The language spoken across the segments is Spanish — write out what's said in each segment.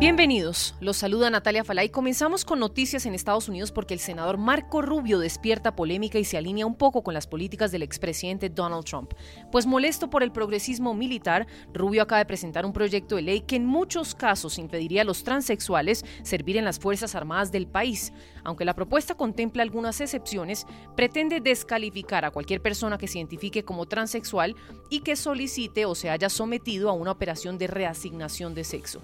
Bienvenidos, los saluda Natalia Falay. Comenzamos con noticias en Estados Unidos porque el senador Marco Rubio despierta polémica y se alinea un poco con las políticas del expresidente Donald Trump. Pues molesto por el progresismo militar, Rubio acaba de presentar un proyecto de ley que en muchos casos impediría a los transexuales servir en las Fuerzas Armadas del país. Aunque la propuesta contempla algunas excepciones, pretende descalificar a cualquier persona que se identifique como transexual y que solicite o se haya sometido a una operación de reasignación de sexo.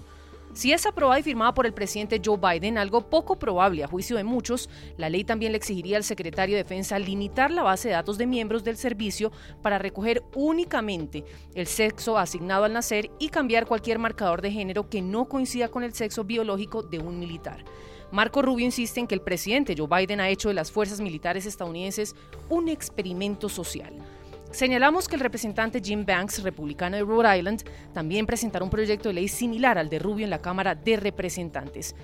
Si es aprobada y firmada por el presidente Joe Biden, algo poco probable a juicio de muchos, la ley también le exigiría al secretario de Defensa limitar la base de datos de miembros del servicio para recoger únicamente el sexo asignado al nacer y cambiar cualquier marcador de género que no coincida con el sexo biológico de un militar. Marco Rubio insiste en que el presidente Joe Biden ha hecho de las fuerzas militares estadounidenses un experimento social. Señalamos que el representante Jim Banks, republicano de Rhode Island, también presentará un proyecto de ley similar al de Rubio en la Cámara de Representantes.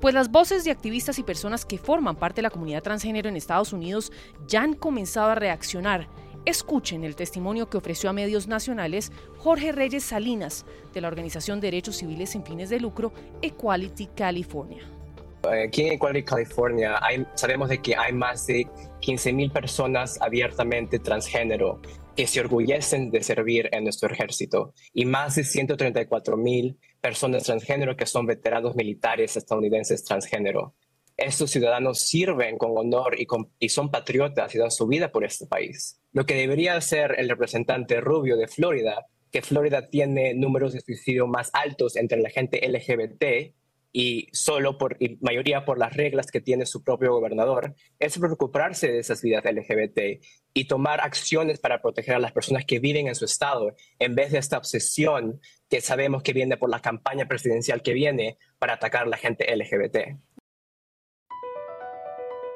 Pues las voces de activistas y personas que forman parte de la comunidad transgénero en Estados Unidos ya han comenzado a reaccionar. Escuchen el testimonio que ofreció a medios nacionales Jorge Reyes Salinas, de la organización Derechos Civiles sin fines de lucro Equality California. Aquí en Equality California sabemos de que hay más de 15.000 personas abiertamente transgénero que se orgullecen de servir en nuestro ejército y más de 134.000 personas transgénero que son veteranos militares estadounidenses transgénero. Estos ciudadanos sirven con honor y, y son patriotas y dan su vida por este país. Lo que debería hacer el representante Rubio de Florida, que Florida tiene números de suicidio más altos entre la gente LGBT, y solo por mayoría por las reglas que tiene su propio gobernador, es preocuparse de esas vidas LGBT y tomar acciones para proteger a las personas que viven en su estado, en vez de esta obsesión que sabemos que viene por la campaña presidencial que viene para atacar a la gente LGBT.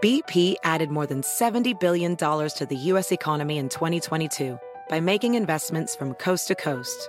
BP added more than 70 billion dollars to the US economy in 2022 by making investments from coast to coast.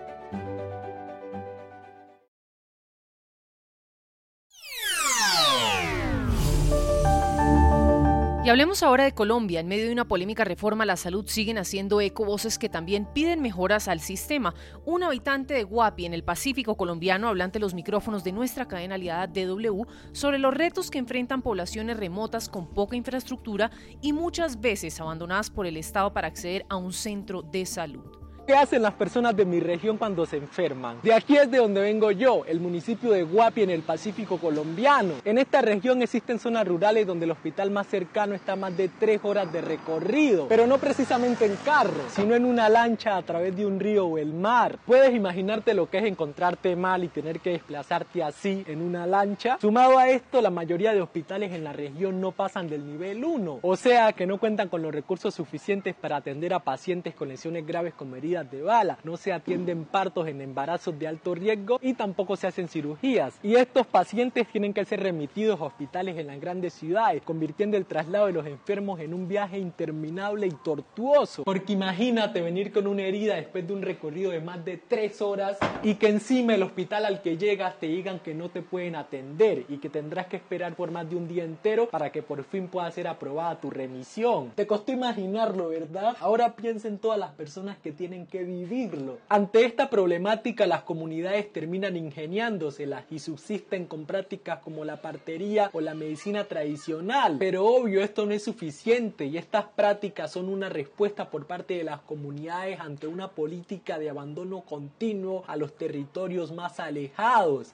Y hablemos ahora de Colombia. En medio de una polémica reforma a la salud siguen haciendo eco voces que también piden mejoras al sistema. Un habitante de Guapi en el Pacífico colombiano habla ante los micrófonos de nuestra cadena aliada DW sobre los retos que enfrentan poblaciones remotas con poca infraestructura y muchas veces abandonadas por el Estado para acceder a un centro de salud. ¿Qué hacen las personas de mi región cuando se enferman? De aquí es de donde vengo yo, el municipio de Guapi en el Pacífico colombiano. En esta región existen zonas rurales donde el hospital más cercano está a más de tres horas de recorrido, pero no precisamente en carro, sino en una lancha a través de un río o el mar. Puedes imaginarte lo que es encontrarte mal y tener que desplazarte así en una lancha. Sumado a esto, la mayoría de hospitales en la región no pasan del nivel 1, o sea que no cuentan con los recursos suficientes para atender a pacientes con lesiones graves como heridas de bala, no se atienden partos en embarazos de alto riesgo y tampoco se hacen cirugías. Y estos pacientes tienen que ser remitidos a hospitales en las grandes ciudades, convirtiendo el traslado de los enfermos en un viaje interminable y tortuoso. Porque imagínate venir con una herida después de un recorrido de más de tres horas y que encima el hospital al que llegas te digan que no te pueden atender y que tendrás que esperar por más de un día entero para que por fin pueda ser aprobada tu remisión. Te costó imaginarlo, ¿verdad? Ahora piensa en todas las personas que tienen que vivirlo. Ante esta problemática las comunidades terminan ingeniándoselas y subsisten con prácticas como la partería o la medicina tradicional. Pero obvio esto no es suficiente y estas prácticas son una respuesta por parte de las comunidades ante una política de abandono continuo a los territorios más alejados.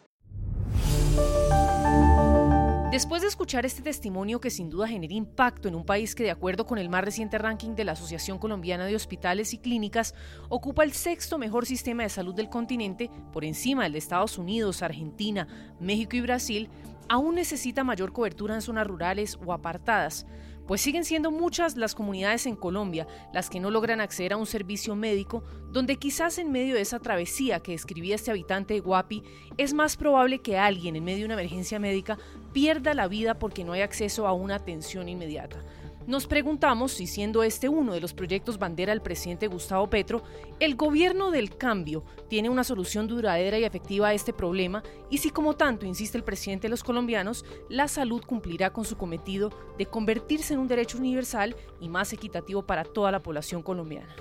Después de escuchar este testimonio que sin duda genera impacto en un país que de acuerdo con el más reciente ranking de la Asociación Colombiana de Hospitales y Clínicas ocupa el sexto mejor sistema de salud del continente por encima del de Estados Unidos, Argentina, México y Brasil, aún necesita mayor cobertura en zonas rurales o apartadas pues siguen siendo muchas las comunidades en Colombia las que no logran acceder a un servicio médico, donde quizás en medio de esa travesía que describía este habitante de Guapi, es más probable que alguien en medio de una emergencia médica pierda la vida porque no hay acceso a una atención inmediata. Nos preguntamos si siendo este uno de los proyectos bandera del presidente Gustavo Petro, el gobierno del cambio tiene una solución duradera y efectiva a este problema y si como tanto insiste el presidente de los colombianos, la salud cumplirá con su cometido de convertirse en un derecho universal y más equitativo para toda la población colombiana.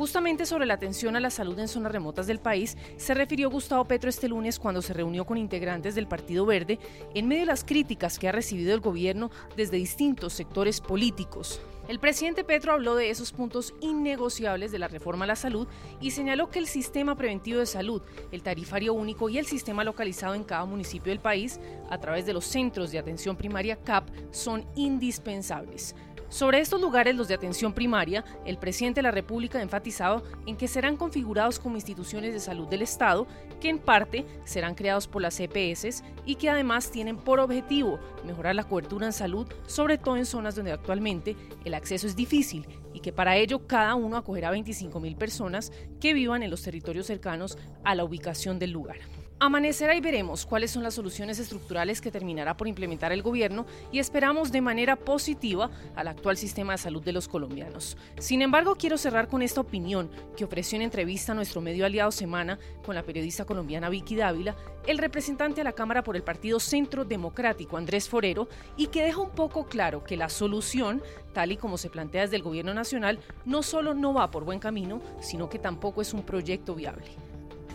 Justamente sobre la atención a la salud en zonas remotas del país, se refirió Gustavo Petro este lunes cuando se reunió con integrantes del Partido Verde en medio de las críticas que ha recibido el gobierno desde distintos sectores políticos. El presidente Petro habló de esos puntos innegociables de la reforma a la salud y señaló que el sistema preventivo de salud, el tarifario único y el sistema localizado en cada municipio del país a través de los centros de atención primaria CAP son indispensables. Sobre estos lugares, los de atención primaria, el presidente de la República ha enfatizado en que serán configurados como instituciones de salud del Estado, que en parte serán creados por las EPS y que además tienen por objetivo mejorar la cobertura en salud, sobre todo en zonas donde actualmente el acceso es difícil y que para ello cada uno acogerá a 25 mil personas que vivan en los territorios cercanos a la ubicación del lugar. Amanecerá y veremos cuáles son las soluciones estructurales que terminará por implementar el gobierno y esperamos de manera positiva al actual sistema de salud de los colombianos. Sin embargo, quiero cerrar con esta opinión que ofreció en entrevista a nuestro medio aliado Semana con la periodista colombiana Vicky Dávila, el representante a la Cámara por el Partido Centro Democrático Andrés Forero, y que deja un poco claro que la solución, tal y como se plantea desde el gobierno nacional, no solo no va por buen camino, sino que tampoco es un proyecto viable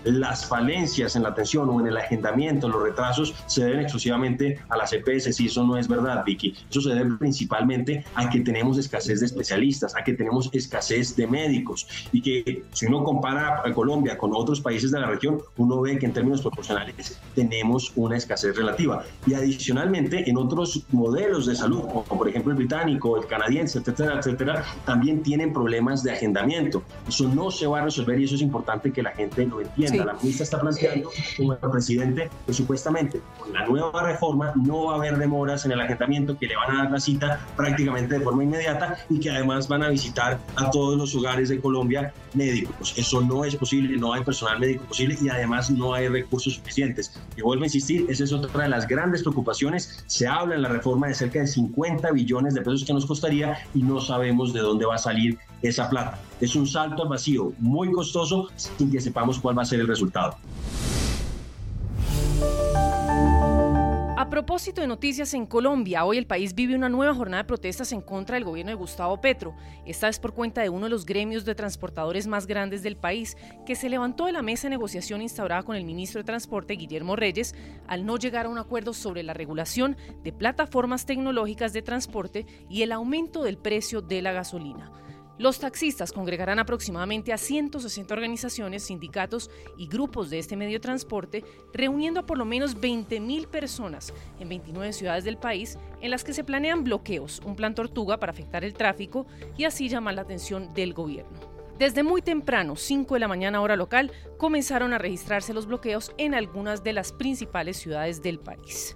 las falencias en la atención o en el agendamiento, los retrasos, se deben exclusivamente a las EPS. Y eso no es verdad, Vicky. Eso se debe principalmente a que tenemos escasez de especialistas, a que tenemos escasez de médicos. Y que si uno compara a Colombia con otros países de la región, uno ve que en términos proporcionales tenemos una escasez relativa. Y adicionalmente, en otros modelos de salud, como por ejemplo el británico, el canadiense, etcétera, etcétera, también tienen problemas de agendamiento. Eso no se va a resolver y eso es importante que la gente lo entienda. La ministra está planteando, como el presidente, que supuestamente con la nueva reforma no va a haber demoras en el agendamiento, que le van a dar la cita prácticamente de forma inmediata y que además van a visitar a todos los hogares de Colombia médicos. Eso no es posible, no hay personal médico posible y además no hay recursos suficientes. Y vuelvo a insistir, esa es otra de las grandes preocupaciones. Se habla en la reforma de cerca de 50 billones de pesos que nos costaría y no sabemos de dónde va a salir esa plata. Es un salto al vacío muy costoso sin que sepamos cuál va a ser el resultado. A propósito de noticias en Colombia, hoy el país vive una nueva jornada de protestas en contra del gobierno de Gustavo Petro. Esta vez por cuenta de uno de los gremios de transportadores más grandes del país, que se levantó de la mesa de negociación instaurada con el ministro de Transporte, Guillermo Reyes, al no llegar a un acuerdo sobre la regulación de plataformas tecnológicas de transporte y el aumento del precio de la gasolina. Los taxistas congregarán aproximadamente a 160 organizaciones, sindicatos y grupos de este medio de transporte, reuniendo a por lo menos 20.000 personas en 29 ciudades del país, en las que se planean bloqueos, un plan tortuga para afectar el tráfico y así llamar la atención del gobierno. Desde muy temprano, 5 de la mañana hora local, comenzaron a registrarse los bloqueos en algunas de las principales ciudades del país.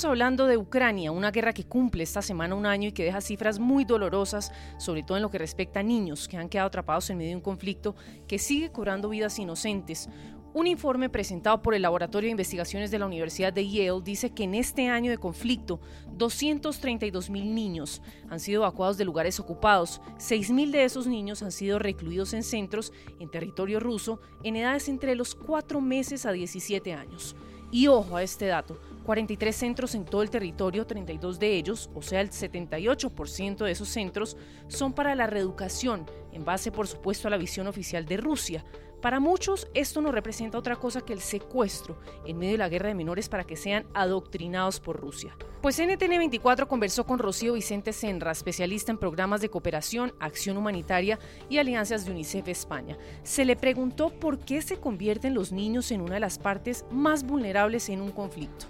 Terminamos hablando de Ucrania, una guerra que cumple esta semana un año y que deja cifras muy dolorosas, sobre todo en lo que respecta a niños que han quedado atrapados en medio de un conflicto que sigue cobrando vidas inocentes. Un informe presentado por el Laboratorio de Investigaciones de la Universidad de Yale dice que en este año de conflicto, 232 mil niños han sido evacuados de lugares ocupados, 6 mil de esos niños han sido recluidos en centros en territorio ruso en edades entre los 4 meses a 17 años. Y ojo a este dato, 43 centros en todo el territorio, 32 de ellos, o sea el 78% de esos centros, son para la reeducación, en base por supuesto a la visión oficial de Rusia. Para muchos esto no representa otra cosa que el secuestro en medio de la guerra de menores para que sean adoctrinados por Rusia. Pues NTN24 conversó con Rocío Vicente Senra, especialista en programas de cooperación, acción humanitaria y alianzas de UNICEF España. Se le preguntó por qué se convierten los niños en una de las partes más vulnerables en un conflicto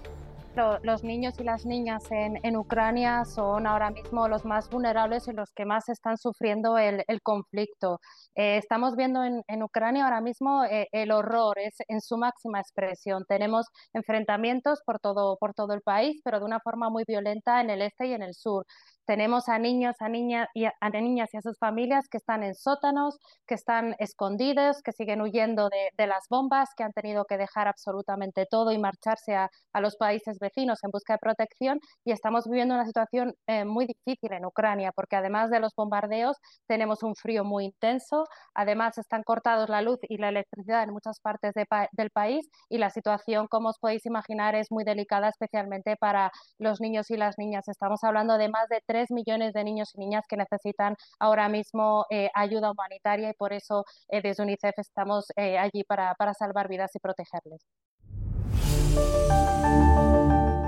los niños y las niñas en, Ucrania son ahora mismo los más vulnerables y los que más están sufriendo el, conflicto. Eh, estamos viendo en, Ucrania ahora mismo eh, el horror es en su máxima expresión. Tenemos enfrentamientos por todo, por todo el país, pero de una forma muy violenta en el este y en el sur. Tenemos a niños, a, niñas y a, niñas y a sus familias que están en sótanos, que están escondidos, que siguen huyendo de, las bombas, que han tenido que dejar absolutamente todo y marcharse a, los países vecinos en busca de protección. Y estamos viviendo una situación eh, muy difícil en Ucrania, porque además de los bombardeos, tenemos un frío muy intenso, además están cortados la luz y la electricidad en muchas partes del país y la situación, como os podéis imaginar, es muy delicada, especialmente para los niños y las niñas. Estamos hablando de más de 3 millones de niños y niñas que necesitan ahora mismo eh, ayuda humanitaria y por eso eh, desde UNICEF estamos eh, allí para, para salvar vidas y protegerles.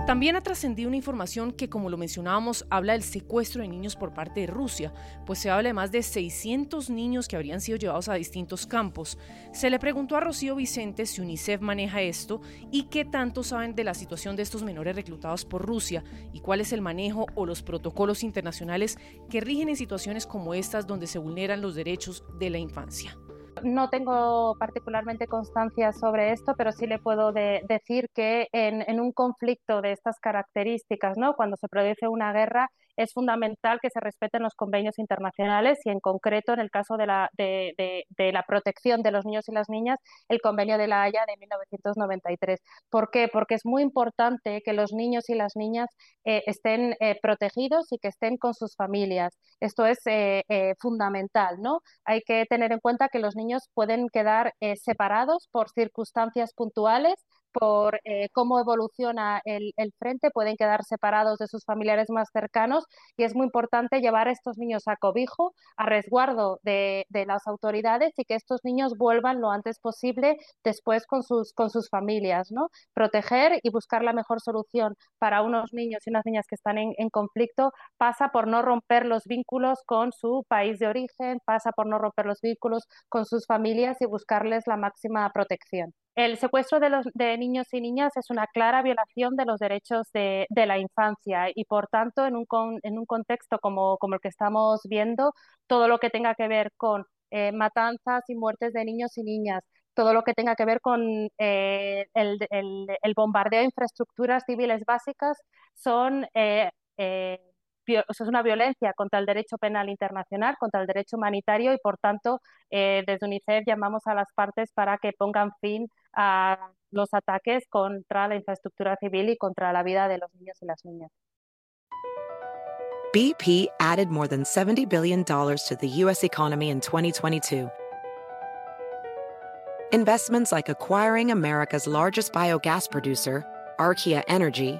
También ha trascendido una información que, como lo mencionábamos, habla del secuestro de niños por parte de Rusia, pues se habla de más de 600 niños que habrían sido llevados a distintos campos. Se le preguntó a Rocío Vicente si UNICEF maneja esto y qué tanto saben de la situación de estos menores reclutados por Rusia y cuál es el manejo o los protocolos internacionales que rigen en situaciones como estas donde se vulneran los derechos de la infancia. No tengo particularmente constancia sobre esto, pero sí le puedo decir que en, en, un conflicto de estas características, ¿no? cuando se produce una guerra, es fundamental que se respeten los convenios internacionales y en concreto en el caso de la, de, la protección de los niños y las niñas, el convenio de la Haya de 1993. ¿Por qué? Porque es muy importante que los niños y las niñas eh, estén eh, protegidos y que estén con sus familias. Esto es eh, fundamental, ¿no? Hay que tener en cuenta que los niños pueden quedar separados por circunstancias puntuales por eh, cómo evoluciona el, frente, pueden quedar separados de sus familiares más cercanos y es muy importante llevar a estos niños a cobijo, a resguardo de, las autoridades y que estos niños vuelvan lo antes posible después con sus, con sus familias, ¿no? Proteger y buscar la mejor solución para unos niños y unas niñas que están en, en conflicto pasa por no romper los vínculos con su país de origen, pasa por no romper los vínculos con sus familias y buscarles la máxima protección. El secuestro de, los, de niños y niñas es una clara violación de los derechos de, la infancia y, por tanto, en un, en un contexto como, el que estamos viendo, todo lo que tenga que ver con eh, matanzas y muertes de niños y niñas, todo lo que tenga que ver con eh, el, el, bombardeo de infraestructuras civiles básicas son eh, es una violencia contra el derecho penal internacional, contra el derecho humanitario y, por tanto, eh, desde UNICEF llamamos a las partes para que pongan fin a los ataques contra la infraestructura civil y contra la vida de los niños y las niñas. BP added more than $70 billion to the U.S. economy in 2022. Investments like acquiring America's largest biogas producer, Archaea Energy,